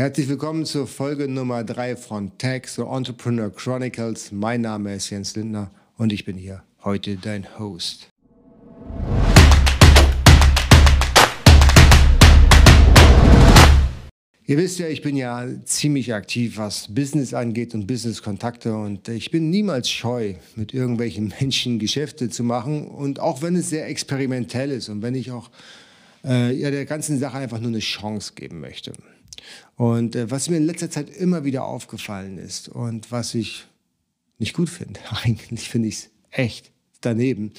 Herzlich willkommen zur Folge Nummer 3 von Tech, so Entrepreneur Chronicles. Mein Name ist Jens Lindner und ich bin hier heute dein Host. Ihr wisst ja, ich bin ja ziemlich aktiv, was Business angeht und Business-Kontakte und ich bin niemals scheu, mit irgendwelchen Menschen Geschäfte zu machen und auch wenn es sehr experimentell ist und wenn ich auch äh, ja, der ganzen Sache einfach nur eine Chance geben möchte. Und äh, was mir in letzter Zeit immer wieder aufgefallen ist und was ich nicht gut finde, eigentlich finde ich es echt daneben,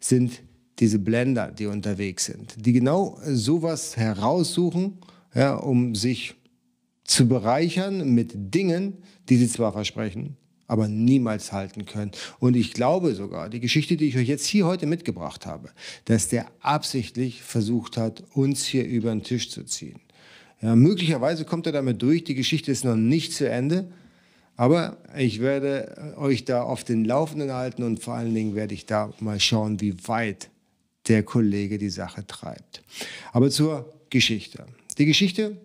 sind diese Blender, die unterwegs sind, die genau sowas heraussuchen, ja, um sich zu bereichern mit Dingen, die sie zwar versprechen, aber niemals halten können. Und ich glaube sogar, die Geschichte, die ich euch jetzt hier heute mitgebracht habe, dass der absichtlich versucht hat, uns hier über den Tisch zu ziehen. Ja, möglicherweise kommt er damit durch. Die Geschichte ist noch nicht zu Ende. Aber ich werde euch da auf den Laufenden halten und vor allen Dingen werde ich da mal schauen, wie weit der Kollege die Sache treibt. Aber zur Geschichte. Die Geschichte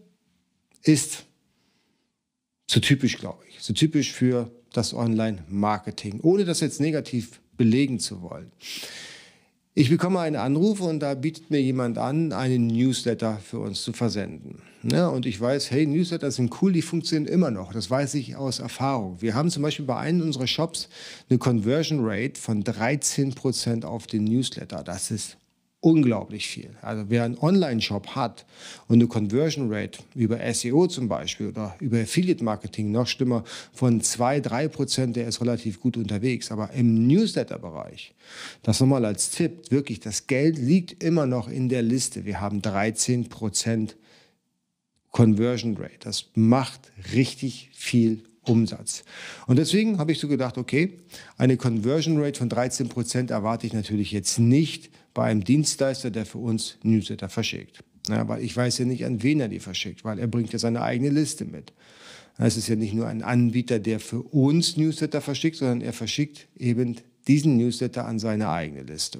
ist so typisch, glaube ich, so typisch für das Online-Marketing, ohne das jetzt negativ belegen zu wollen. Ich bekomme einen Anruf und da bietet mir jemand an, einen Newsletter für uns zu versenden. Ja, und ich weiß, hey, Newsletter sind cool, die funktionieren immer noch. Das weiß ich aus Erfahrung. Wir haben zum Beispiel bei einem unserer Shops eine Conversion Rate von 13% auf den Newsletter. Das ist unglaublich viel. Also wer einen Online-Shop hat und eine Conversion Rate über SEO zum Beispiel oder über Affiliate-Marketing noch schlimmer von 2, 3 Prozent, der ist relativ gut unterwegs. Aber im Newsletter-Bereich, das nochmal als Tipp, wirklich, das Geld liegt immer noch in der Liste. Wir haben 13 Prozent Conversion Rate. Das macht richtig viel Umsatz. Und deswegen habe ich so gedacht, okay, eine Conversion Rate von 13 Prozent erwarte ich natürlich jetzt nicht bei einem Dienstleister, der für uns Newsletter verschickt. Ja, weil ich weiß ja nicht, an wen er die verschickt, weil er bringt ja seine eigene Liste mit. Es ist ja nicht nur ein Anbieter, der für uns Newsletter verschickt, sondern er verschickt eben diesen Newsletter an seine eigene Liste.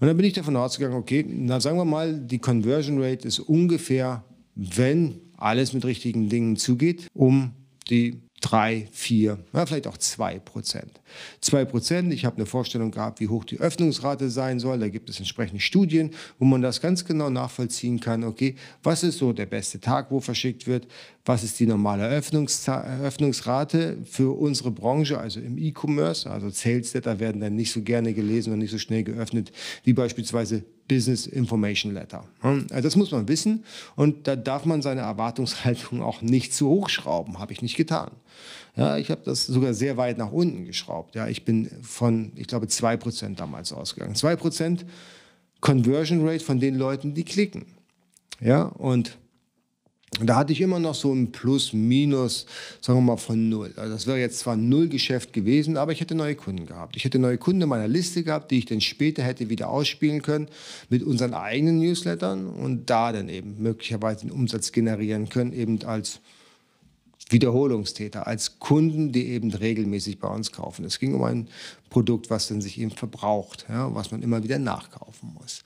Und dann bin ich davon ausgegangen, okay, na sagen wir mal, die Conversion Rate ist ungefähr, wenn alles mit richtigen Dingen zugeht, um die drei, vier, ja, vielleicht auch zwei Prozent. Zwei Prozent, ich habe eine Vorstellung gehabt, wie hoch die Öffnungsrate sein soll. Da gibt es entsprechende Studien, wo man das ganz genau nachvollziehen kann. Okay, was ist so der beste Tag, wo verschickt wird? Was ist die normale Öffnungsrate für unsere Branche, also im E-Commerce? Also Sales Data werden dann nicht so gerne gelesen und nicht so schnell geöffnet wie beispielsweise Business Information Letter. Also das muss man wissen und da darf man seine Erwartungshaltung auch nicht zu hoch schrauben, habe ich nicht getan. Ja, ich habe das sogar sehr weit nach unten geschraubt. Ja, ich bin von, ich glaube, 2% damals ausgegangen. 2% Conversion Rate von den Leuten, die klicken. Ja, und da hatte ich immer noch so ein Plus, Minus, sagen wir mal von Null. Also das wäre jetzt zwar Null Geschäft gewesen, aber ich hätte neue Kunden gehabt. Ich hätte neue Kunden in meiner Liste gehabt, die ich dann später hätte wieder ausspielen können mit unseren eigenen Newslettern und da dann eben möglicherweise einen Umsatz generieren können, eben als Wiederholungstäter, als Kunden, die eben regelmäßig bei uns kaufen. Es ging um ein Produkt, was dann sich eben verbraucht, ja, was man immer wieder nachkaufen muss.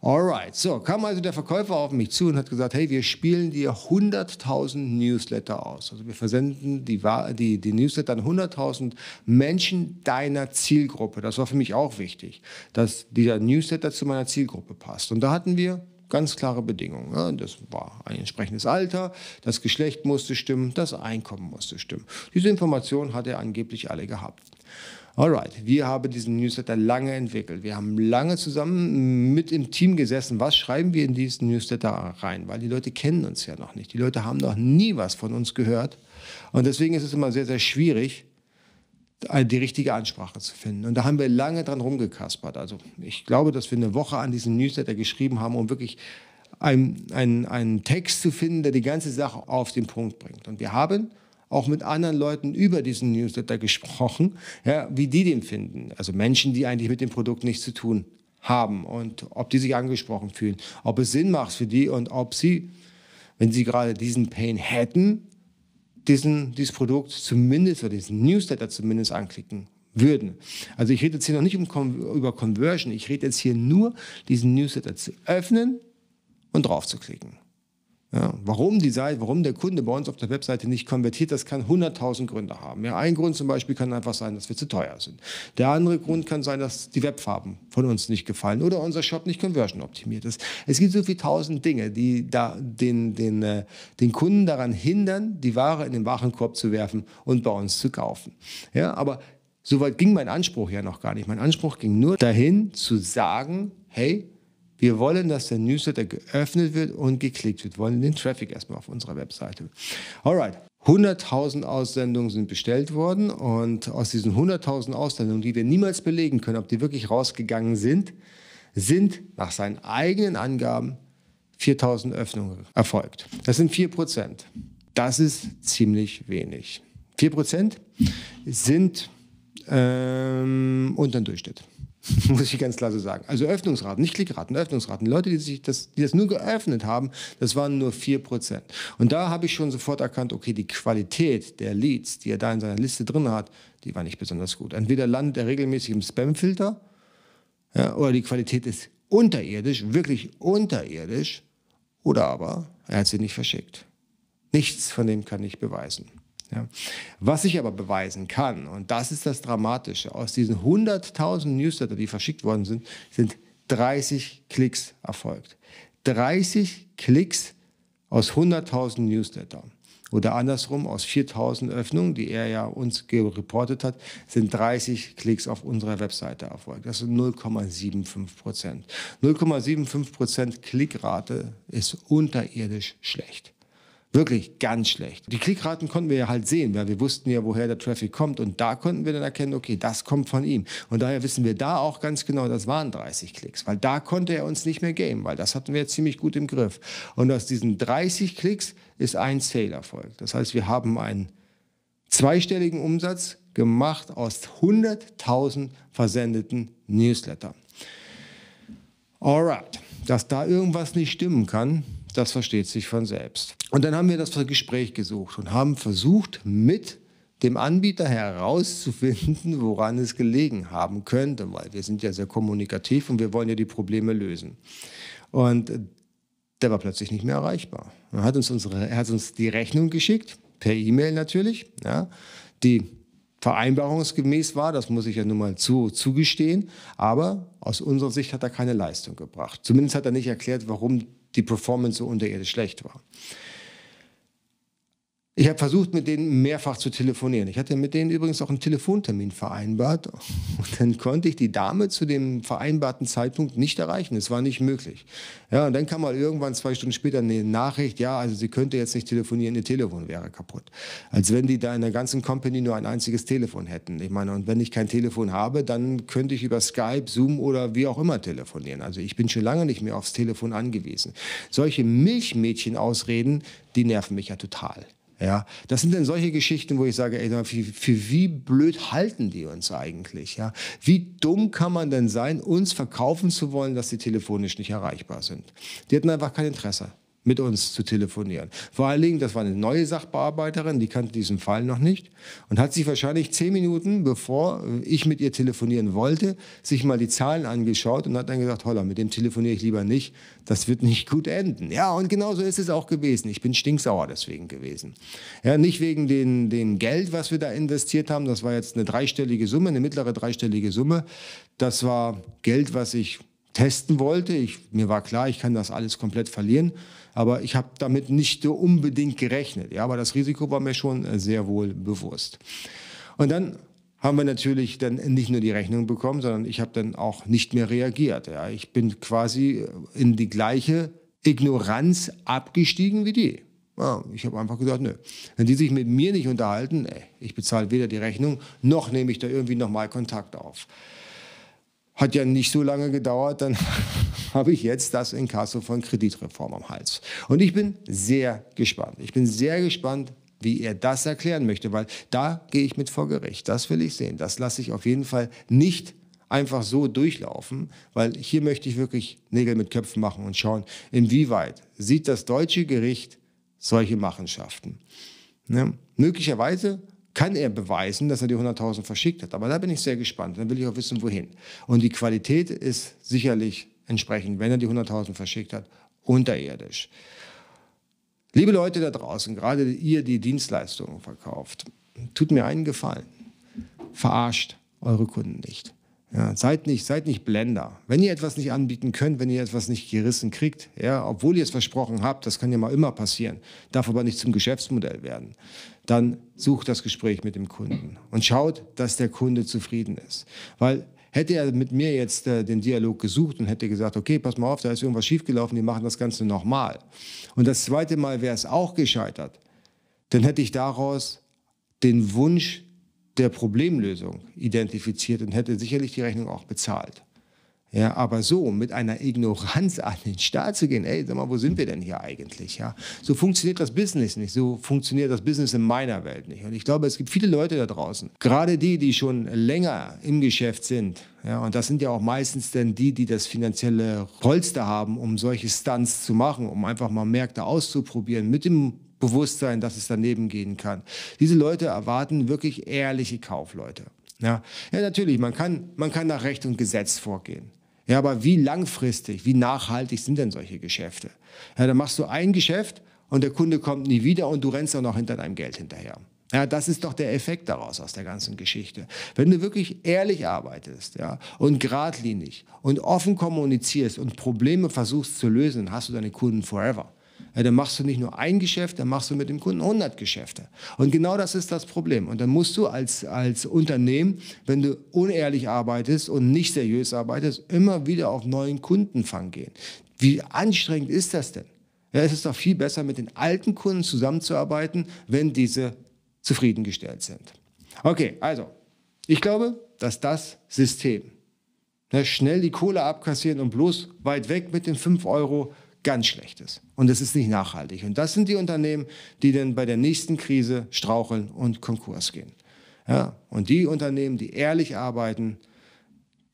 Alright, so kam also der Verkäufer auf mich zu und hat gesagt, hey, wir spielen dir 100.000 Newsletter aus. Also wir versenden die, die, die Newsletter an 100.000 Menschen deiner Zielgruppe. Das war für mich auch wichtig, dass dieser Newsletter zu meiner Zielgruppe passt. Und da hatten wir ganz klare Bedingungen. Ja, das war ein entsprechendes Alter, das Geschlecht musste stimmen, das Einkommen musste stimmen. Diese Informationen hat er angeblich alle gehabt. Alright, wir haben diesen Newsletter lange entwickelt. Wir haben lange zusammen mit im Team gesessen. Was schreiben wir in diesen Newsletter rein? Weil die Leute kennen uns ja noch nicht. Die Leute haben noch nie was von uns gehört. Und deswegen ist es immer sehr, sehr schwierig, die richtige Ansprache zu finden. Und da haben wir lange dran rumgekaspert. Also ich glaube, dass wir eine Woche an diesem Newsletter geschrieben haben, um wirklich einen, einen, einen Text zu finden, der die ganze Sache auf den Punkt bringt. Und wir haben auch mit anderen Leuten über diesen Newsletter gesprochen, ja, wie die den finden. Also Menschen, die eigentlich mit dem Produkt nichts zu tun haben und ob die sich angesprochen fühlen, ob es Sinn macht für die und ob sie, wenn sie gerade diesen Pain hätten, diesen, dieses Produkt zumindest oder diesen Newsletter zumindest anklicken würden. Also ich rede jetzt hier noch nicht um, über Conversion, ich rede jetzt hier nur, diesen Newsletter zu öffnen und drauf zu klicken. Ja, warum die Seite, warum der Kunde bei uns auf der Webseite nicht konvertiert, das kann 100.000 Gründe haben. Ja, ein Grund zum Beispiel kann einfach sein, dass wir zu teuer sind. Der andere Grund kann sein, dass die Webfarben von uns nicht gefallen oder unser Shop nicht conversion optimiert ist. Es gibt so viele tausend Dinge, die da den, den, äh, den Kunden daran hindern, die Ware in den Warenkorb zu werfen und bei uns zu kaufen. Ja, aber soweit ging mein Anspruch ja noch gar nicht. Mein Anspruch ging nur dahin zu sagen, hey, wir wollen, dass der Newsletter geöffnet wird und geklickt wird. Wir wollen den Traffic erstmal auf unserer Webseite. Alright. 100.000 Aussendungen sind bestellt worden und aus diesen 100.000 Aussendungen, die wir niemals belegen können, ob die wirklich rausgegangen sind, sind nach seinen eigenen Angaben 4.000 Öffnungen erfolgt. Das sind 4 Prozent. Das ist ziemlich wenig. 4 Prozent sind ähm, unter dem Durchschnitt. muss ich ganz klar so sagen. Also Öffnungsraten, nicht Klickraten, Öffnungsraten. Leute, die, sich das, die das nur geöffnet haben, das waren nur 4%. Und da habe ich schon sofort erkannt, okay, die Qualität der Leads, die er da in seiner Liste drin hat, die war nicht besonders gut. Entweder landet er regelmäßig im Spamfilter ja, oder die Qualität ist unterirdisch, wirklich unterirdisch, oder aber er hat sie nicht verschickt. Nichts von dem kann ich beweisen. Ja. Was ich aber beweisen kann, und das ist das Dramatische, aus diesen 100.000 Newsletter, die verschickt worden sind, sind 30 Klicks erfolgt. 30 Klicks aus 100.000 Newsletter. Oder andersrum, aus 4000 Öffnungen, die er ja uns gereportet hat, sind 30 Klicks auf unserer Webseite erfolgt. Das sind 0,75 Prozent. 0,75 Prozent Klickrate ist unterirdisch schlecht. Wirklich ganz schlecht. Die Klickraten konnten wir ja halt sehen, weil wir wussten ja, woher der Traffic kommt. Und da konnten wir dann erkennen, okay, das kommt von ihm. Und daher wissen wir da auch ganz genau, das waren 30 Klicks. Weil da konnte er uns nicht mehr gamen, weil das hatten wir jetzt ziemlich gut im Griff. Und aus diesen 30 Klicks ist ein Sale erfolgt. Das heißt, wir haben einen zweistelligen Umsatz gemacht aus 100.000 versendeten Newsletter. Alright, dass da irgendwas nicht stimmen kann, das versteht sich von selbst. Und dann haben wir das Gespräch gesucht und haben versucht, mit dem Anbieter herauszufinden, woran es gelegen haben könnte, weil wir sind ja sehr kommunikativ und wir wollen ja die Probleme lösen. Und der war plötzlich nicht mehr erreichbar. Er hat uns, unsere, er hat uns die Rechnung geschickt, per E-Mail natürlich, ja, die vereinbarungsgemäß war, das muss ich ja nun mal zu, zugestehen, aber aus unserer Sicht hat er keine Leistung gebracht. Zumindest hat er nicht erklärt, warum die Performance so unterirdisch schlecht war. Ich habe versucht, mit denen mehrfach zu telefonieren. Ich hatte mit denen übrigens auch einen Telefontermin vereinbart. Und dann konnte ich die Dame zu dem vereinbarten Zeitpunkt nicht erreichen. Es war nicht möglich. Ja, und dann kam mal irgendwann zwei Stunden später eine Nachricht, ja, also sie könnte jetzt nicht telefonieren, ihr Telefon wäre kaputt. Als wenn die da in der ganzen Company nur ein einziges Telefon hätten. Ich meine, und wenn ich kein Telefon habe, dann könnte ich über Skype, Zoom oder wie auch immer telefonieren. Also ich bin schon lange nicht mehr aufs Telefon angewiesen. Solche Milchmädchen-Ausreden, die nerven mich ja total. Ja, das sind dann solche Geschichten, wo ich sage, ey, für, für, wie blöd halten die uns eigentlich? Ja, wie dumm kann man denn sein, uns verkaufen zu wollen, dass sie telefonisch nicht erreichbar sind? Die hatten einfach kein Interesse mit uns zu telefonieren. Vor allen Dingen, das war eine neue Sachbearbeiterin, die kannte diesen Fall noch nicht und hat sich wahrscheinlich zehn Minuten, bevor ich mit ihr telefonieren wollte, sich mal die Zahlen angeschaut und hat dann gesagt, holla, mit dem telefoniere ich lieber nicht, das wird nicht gut enden. Ja, und genauso ist es auch gewesen. Ich bin stinksauer deswegen gewesen. Ja, nicht wegen den, den Geld, was wir da investiert haben, das war jetzt eine dreistellige Summe, eine mittlere dreistellige Summe. Das war Geld, was ich testen wollte. Ich, mir war klar, ich kann das alles komplett verlieren. Aber ich habe damit nicht unbedingt gerechnet. Ja, aber das Risiko war mir schon äh, sehr wohl bewusst. Und dann haben wir natürlich dann nicht nur die Rechnung bekommen, sondern ich habe dann auch nicht mehr reagiert. Ja. Ich bin quasi in die gleiche Ignoranz abgestiegen wie die. Ja, ich habe einfach gesagt, nö. Wenn die sich mit mir nicht unterhalten, ey, ich bezahle weder die Rechnung, noch nehme ich da irgendwie nochmal Kontakt auf. Hat ja nicht so lange gedauert, dann habe ich jetzt das Inkasso von Kreditreform am Hals. Und ich bin sehr gespannt. Ich bin sehr gespannt, wie er das erklären möchte, weil da gehe ich mit vor Gericht. Das will ich sehen. Das lasse ich auf jeden Fall nicht einfach so durchlaufen, weil hier möchte ich wirklich Nägel mit Köpfen machen und schauen, inwieweit sieht das deutsche Gericht solche Machenschaften. Ne? Möglicherweise kann er beweisen, dass er die 100.000 verschickt hat. Aber da bin ich sehr gespannt. Dann will ich auch wissen, wohin. Und die Qualität ist sicherlich entsprechend, wenn er die 100.000 verschickt hat, unterirdisch. Liebe Leute da draußen, gerade ihr, die Dienstleistungen verkauft, tut mir einen Gefallen. Verarscht eure Kunden nicht. Ja, seid nicht, seid nicht Blender. Wenn ihr etwas nicht anbieten könnt, wenn ihr etwas nicht gerissen kriegt, ja, obwohl ihr es versprochen habt, das kann ja mal immer passieren, darf aber nicht zum Geschäftsmodell werden, dann sucht das Gespräch mit dem Kunden und schaut, dass der Kunde zufrieden ist. Weil Hätte er mit mir jetzt äh, den Dialog gesucht und hätte gesagt, okay, pass mal auf, da ist irgendwas schiefgelaufen, die machen das Ganze nochmal. Und das zweite Mal wäre es auch gescheitert, dann hätte ich daraus den Wunsch der Problemlösung identifiziert und hätte sicherlich die Rechnung auch bezahlt. Ja, aber so mit einer Ignoranz an den Start zu gehen, ey, sag mal, wo sind wir denn hier eigentlich? Ja, so funktioniert das Business nicht. So funktioniert das Business in meiner Welt nicht. Und ich glaube, es gibt viele Leute da draußen, gerade die, die schon länger im Geschäft sind. Ja, und das sind ja auch meistens dann die, die das finanzielle Polster haben, um solche Stunts zu machen, um einfach mal Märkte auszuprobieren mit dem Bewusstsein, dass es daneben gehen kann. Diese Leute erwarten wirklich ehrliche Kaufleute. Ja, ja natürlich, man kann, man kann nach Recht und Gesetz vorgehen. Ja, aber wie langfristig, wie nachhaltig sind denn solche Geschäfte? Ja, dann machst du ein Geschäft und der Kunde kommt nie wieder und du rennst auch noch hinter deinem Geld hinterher. Ja, das ist doch der Effekt daraus aus der ganzen Geschichte. Wenn du wirklich ehrlich arbeitest, ja, und geradlinig und offen kommunizierst und Probleme versuchst zu lösen, hast du deine Kunden forever ja, dann machst du nicht nur ein Geschäft, dann machst du mit dem Kunden 100 Geschäfte. Und genau das ist das Problem. Und dann musst du als, als Unternehmen, wenn du unehrlich arbeitest und nicht seriös arbeitest, immer wieder auf neuen Kundenfang gehen. Wie anstrengend ist das denn? Ja, es ist doch viel besser, mit den alten Kunden zusammenzuarbeiten, wenn diese zufriedengestellt sind. Okay, also, ich glaube, dass das System, ne, schnell die Kohle abkassieren und bloß weit weg mit den 5 Euro ganz schlechtes. Und es ist nicht nachhaltig. Und das sind die Unternehmen, die dann bei der nächsten Krise straucheln und Konkurs gehen. Ja, und die Unternehmen, die ehrlich arbeiten,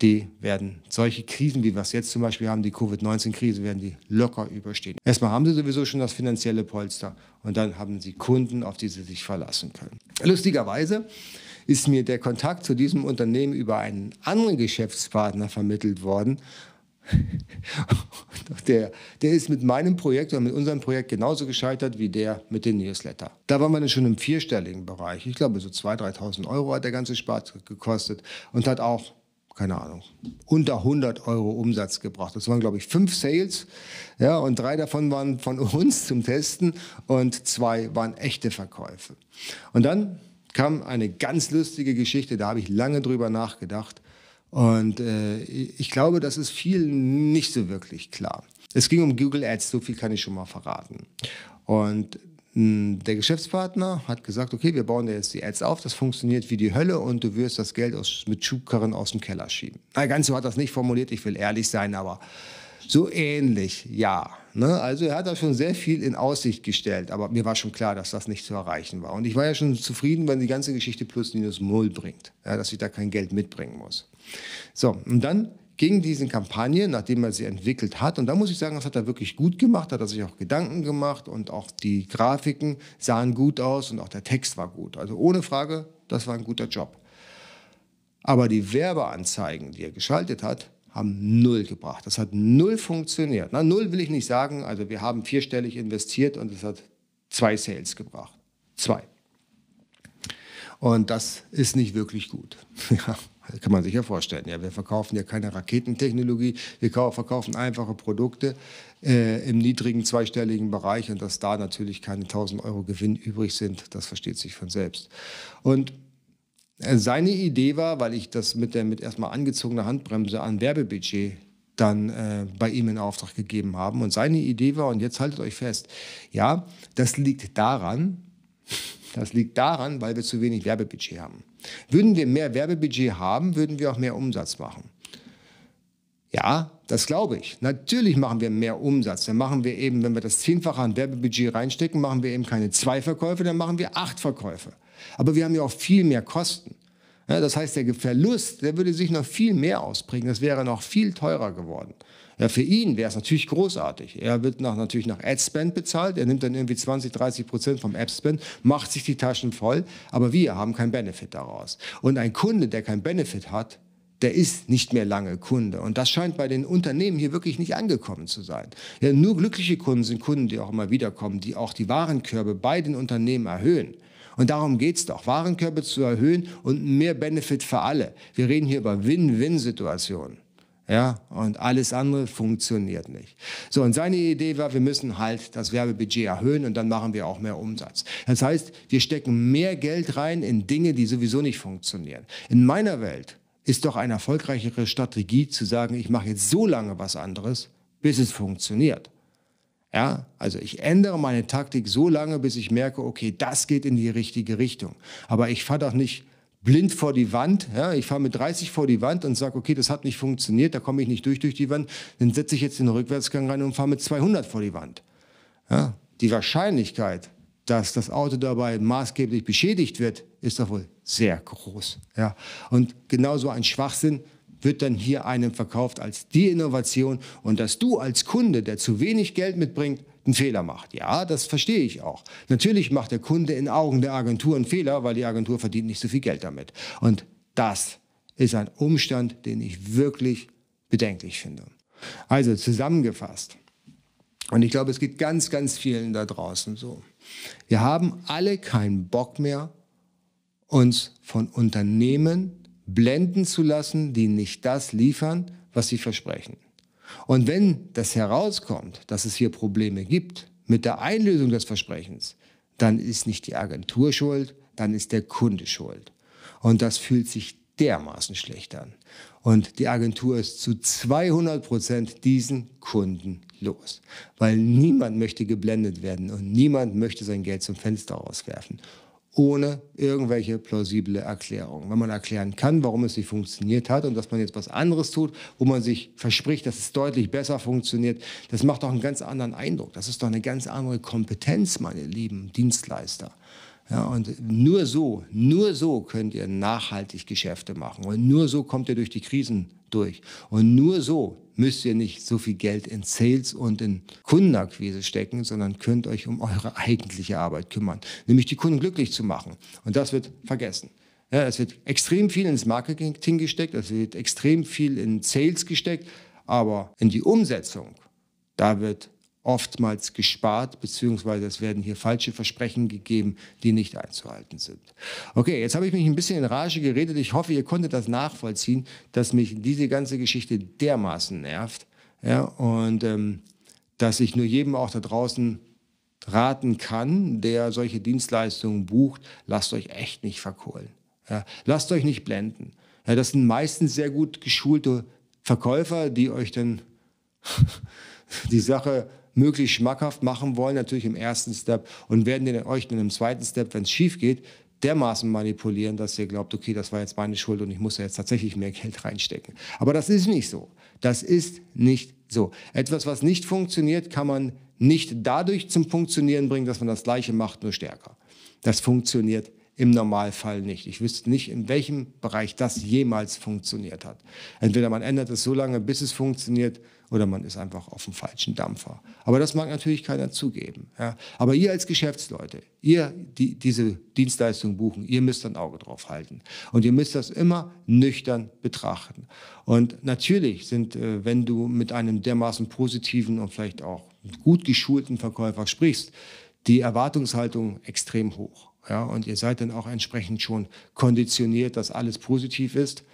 die werden solche Krisen, wie wir es jetzt zum Beispiel haben, die Covid-19-Krise, werden die locker überstehen. Erstmal haben sie sowieso schon das finanzielle Polster und dann haben sie Kunden, auf die sie sich verlassen können. Lustigerweise ist mir der Kontakt zu diesem Unternehmen über einen anderen Geschäftspartner vermittelt worden der, der ist mit meinem Projekt oder mit unserem Projekt genauso gescheitert wie der mit den Newsletter. Da waren wir dann schon im vierstelligen Bereich. Ich glaube, so 2.000, 3.000 Euro hat der ganze Spaß gekostet und hat auch, keine Ahnung, unter 100 Euro Umsatz gebracht. Das waren, glaube ich, fünf Sales. Ja, und drei davon waren von uns zum Testen und zwei waren echte Verkäufe. Und dann kam eine ganz lustige Geschichte, da habe ich lange drüber nachgedacht. Und äh, ich glaube, das ist viel nicht so wirklich klar. Es ging um Google Ads, so viel kann ich schon mal verraten. Und mh, der Geschäftspartner hat gesagt, okay, wir bauen dir jetzt die Ads auf, das funktioniert wie die Hölle und du wirst das Geld aus, mit Schubkarren aus dem Keller schieben. Na, ganz so hat das nicht formuliert, ich will ehrlich sein, aber so ähnlich, ja. Ne? Also er hat da schon sehr viel in Aussicht gestellt, aber mir war schon klar, dass das nicht zu erreichen war. Und ich war ja schon zufrieden, wenn die ganze Geschichte plus minus null bringt, ja, dass ich da kein Geld mitbringen muss. So, und dann ging diese Kampagne, nachdem er sie entwickelt hat, und da muss ich sagen, das hat er wirklich gut gemacht, hat er sich auch Gedanken gemacht und auch die Grafiken sahen gut aus und auch der Text war gut. Also ohne Frage, das war ein guter Job. Aber die Werbeanzeigen, die er geschaltet hat, haben null gebracht. Das hat null funktioniert. Na, null will ich nicht sagen. Also wir haben vierstellig investiert und es hat zwei Sales gebracht. Zwei. Und das ist nicht wirklich gut. Ja. Kann man sich ja vorstellen. Ja, wir verkaufen ja keine Raketentechnologie, wir verkaufen einfache Produkte äh, im niedrigen zweistelligen Bereich und dass da natürlich keine 1000 Euro Gewinn übrig sind, das versteht sich von selbst. Und äh, seine Idee war, weil ich das mit der mit erstmal angezogener Handbremse an Werbebudget dann äh, bei ihm in Auftrag gegeben haben. Und seine Idee war, und jetzt haltet euch fest, ja, das liegt daran, das liegt daran, weil wir zu wenig Werbebudget haben. Würden wir mehr Werbebudget haben, würden wir auch mehr Umsatz machen. Ja, das glaube ich. Natürlich machen wir mehr Umsatz. Dann machen wir eben, wenn wir das Zehnfache an Werbebudget reinstecken, machen wir eben keine zwei Verkäufe, dann machen wir acht Verkäufe. Aber wir haben ja auch viel mehr Kosten. Ja, das heißt, der Verlust, der würde sich noch viel mehr ausprägen. Das wäre noch viel teurer geworden. Ja, für ihn wäre es natürlich großartig. Er wird nach, natürlich nach Ad-Spend bezahlt. Er nimmt dann irgendwie 20, 30 Prozent vom Ad-Spend, macht sich die Taschen voll. Aber wir haben keinen Benefit daraus. Und ein Kunde, der keinen Benefit hat, der ist nicht mehr lange Kunde. Und das scheint bei den Unternehmen hier wirklich nicht angekommen zu sein. Ja, nur glückliche Kunden sind Kunden, die auch immer wiederkommen, die auch die Warenkörbe bei den Unternehmen erhöhen. Und darum geht es doch, Warenkörbe zu erhöhen und mehr Benefit für alle. Wir reden hier über Win-Win-Situationen. Ja, und alles andere funktioniert nicht. So, und seine Idee war, wir müssen halt das Werbebudget erhöhen und dann machen wir auch mehr Umsatz. Das heißt, wir stecken mehr Geld rein in Dinge, die sowieso nicht funktionieren. In meiner Welt ist doch eine erfolgreichere Strategie zu sagen, ich mache jetzt so lange was anderes, bis es funktioniert. Ja, also ich ändere meine Taktik so lange, bis ich merke, okay, das geht in die richtige Richtung. Aber ich fahre doch nicht blind vor die Wand. Ja, ich fahre mit 30 vor die Wand und sage, okay, das hat nicht funktioniert, da komme ich nicht durch durch die Wand. Dann setze ich jetzt den Rückwärtsgang rein und fahre mit 200 vor die Wand. Ja, die Wahrscheinlichkeit, dass das Auto dabei maßgeblich beschädigt wird, ist doch wohl sehr groß. Ja, und genauso ein Schwachsinn wird dann hier einem verkauft als die Innovation und dass du als Kunde, der zu wenig Geld mitbringt, einen Fehler macht. Ja, das verstehe ich auch. Natürlich macht der Kunde in Augen der Agentur einen Fehler, weil die Agentur verdient nicht so viel Geld damit. Und das ist ein Umstand, den ich wirklich bedenklich finde. Also zusammengefasst. Und ich glaube, es geht ganz, ganz vielen da draußen so. Wir haben alle keinen Bock mehr, uns von Unternehmen blenden zu lassen, die nicht das liefern, was sie versprechen. Und wenn das herauskommt, dass es hier Probleme gibt mit der Einlösung des Versprechens, dann ist nicht die Agentur schuld, dann ist der Kunde schuld. Und das fühlt sich dermaßen schlecht an. Und die Agentur ist zu 200 Prozent diesen Kunden los. Weil niemand möchte geblendet werden und niemand möchte sein Geld zum Fenster rauswerfen ohne irgendwelche plausible Erklärung. Wenn man erklären kann, warum es nicht funktioniert hat und dass man jetzt was anderes tut, wo man sich verspricht, dass es deutlich besser funktioniert, das macht doch einen ganz anderen Eindruck. Das ist doch eine ganz andere Kompetenz, meine lieben Dienstleister. Ja, und nur so, nur so könnt ihr nachhaltig Geschäfte machen. Und nur so kommt ihr durch die Krisen durch. Und nur so müsst ihr nicht so viel Geld in Sales und in Kundenakquise stecken, sondern könnt euch um eure eigentliche Arbeit kümmern, nämlich die Kunden glücklich zu machen. Und das wird vergessen. Ja, es wird extrem viel ins Marketing gesteckt, es wird extrem viel in Sales gesteckt, aber in die Umsetzung, da wird oftmals gespart, beziehungsweise es werden hier falsche Versprechen gegeben, die nicht einzuhalten sind. Okay, jetzt habe ich mich ein bisschen in Rage geredet. Ich hoffe, ihr konntet das nachvollziehen, dass mich diese ganze Geschichte dermaßen nervt. Ja, und ähm, dass ich nur jedem auch da draußen raten kann, der solche Dienstleistungen bucht, lasst euch echt nicht verkohlen. Ja, lasst euch nicht blenden. Ja, das sind meistens sehr gut geschulte Verkäufer, die euch dann die Sache möglichst schmackhaft machen wollen, natürlich im ersten Step und werden den, euch dann im zweiten Step, wenn es schief geht, dermaßen manipulieren, dass ihr glaubt, okay, das war jetzt meine Schuld und ich muss da jetzt tatsächlich mehr Geld reinstecken. Aber das ist nicht so. Das ist nicht so. Etwas, was nicht funktioniert, kann man nicht dadurch zum Funktionieren bringen, dass man das Gleiche macht, nur stärker. Das funktioniert im Normalfall nicht. Ich wüsste nicht, in welchem Bereich das jemals funktioniert hat. Entweder man ändert es so lange, bis es funktioniert, oder man ist einfach auf dem falschen Dampfer. Aber das mag natürlich keiner zugeben. Ja. Aber ihr als Geschäftsleute, ihr, die diese Dienstleistung buchen, ihr müsst ein Auge drauf halten. Und ihr müsst das immer nüchtern betrachten. Und natürlich sind, äh, wenn du mit einem dermaßen positiven und vielleicht auch gut geschulten Verkäufer sprichst, die Erwartungshaltung extrem hoch. Ja, und ihr seid dann auch entsprechend schon konditioniert, dass alles positiv ist.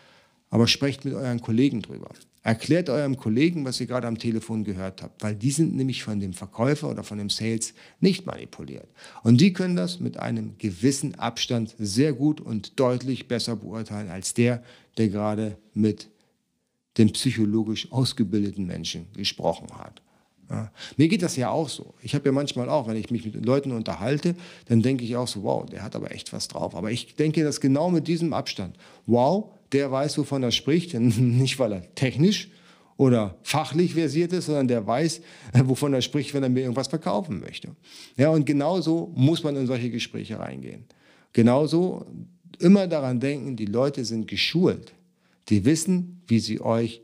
Aber sprecht mit euren Kollegen drüber. Erklärt eurem Kollegen, was ihr gerade am Telefon gehört habt, weil die sind nämlich von dem Verkäufer oder von dem Sales nicht manipuliert. Und die können das mit einem gewissen Abstand sehr gut und deutlich besser beurteilen als der, der gerade mit dem psychologisch ausgebildeten Menschen gesprochen hat. Ja. Mir geht das ja auch so. Ich habe ja manchmal auch, wenn ich mich mit Leuten unterhalte, dann denke ich auch so, wow, der hat aber echt was drauf. Aber ich denke das genau mit diesem Abstand. Wow, der weiß, wovon er spricht. Nicht, weil er technisch oder fachlich versiert ist, sondern der weiß, wovon er spricht, wenn er mir irgendwas verkaufen möchte. Ja, und genauso muss man in solche Gespräche reingehen. Genauso immer daran denken, die Leute sind geschult. Die wissen, wie sie euch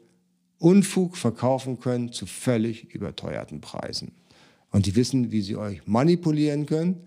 Unfug verkaufen können zu völlig überteuerten Preisen. Und die wissen, wie sie euch manipulieren können,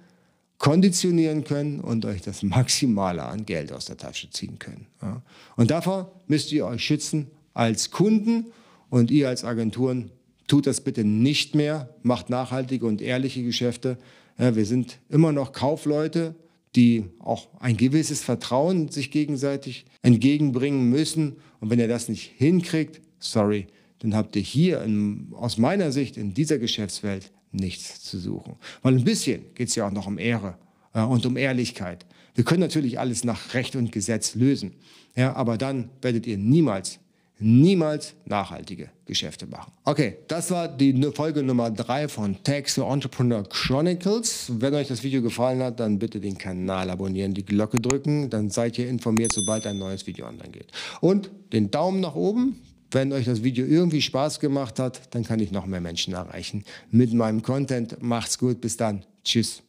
konditionieren können und euch das Maximale an Geld aus der Tasche ziehen können. Ja. Und davor müsst ihr euch schützen als Kunden und ihr als Agenturen tut das bitte nicht mehr, macht nachhaltige und ehrliche Geschäfte. Ja, wir sind immer noch Kaufleute, die auch ein gewisses Vertrauen sich gegenseitig entgegenbringen müssen. Und wenn ihr das nicht hinkriegt, sorry, dann habt ihr hier in, aus meiner Sicht in dieser Geschäftswelt nichts zu suchen. Weil ein bisschen geht es ja auch noch um Ehre äh, und um Ehrlichkeit. Wir können natürlich alles nach Recht und Gesetz lösen, ja, aber dann werdet ihr niemals niemals nachhaltige Geschäfte machen. Okay, das war die Folge Nummer 3 von to Entrepreneur Chronicles. Wenn euch das Video gefallen hat, dann bitte den Kanal abonnieren, die Glocke drücken, dann seid ihr informiert, sobald ein neues Video online geht. Und den Daumen nach oben, wenn euch das Video irgendwie Spaß gemacht hat, dann kann ich noch mehr Menschen erreichen mit meinem Content. Macht's gut, bis dann. Tschüss.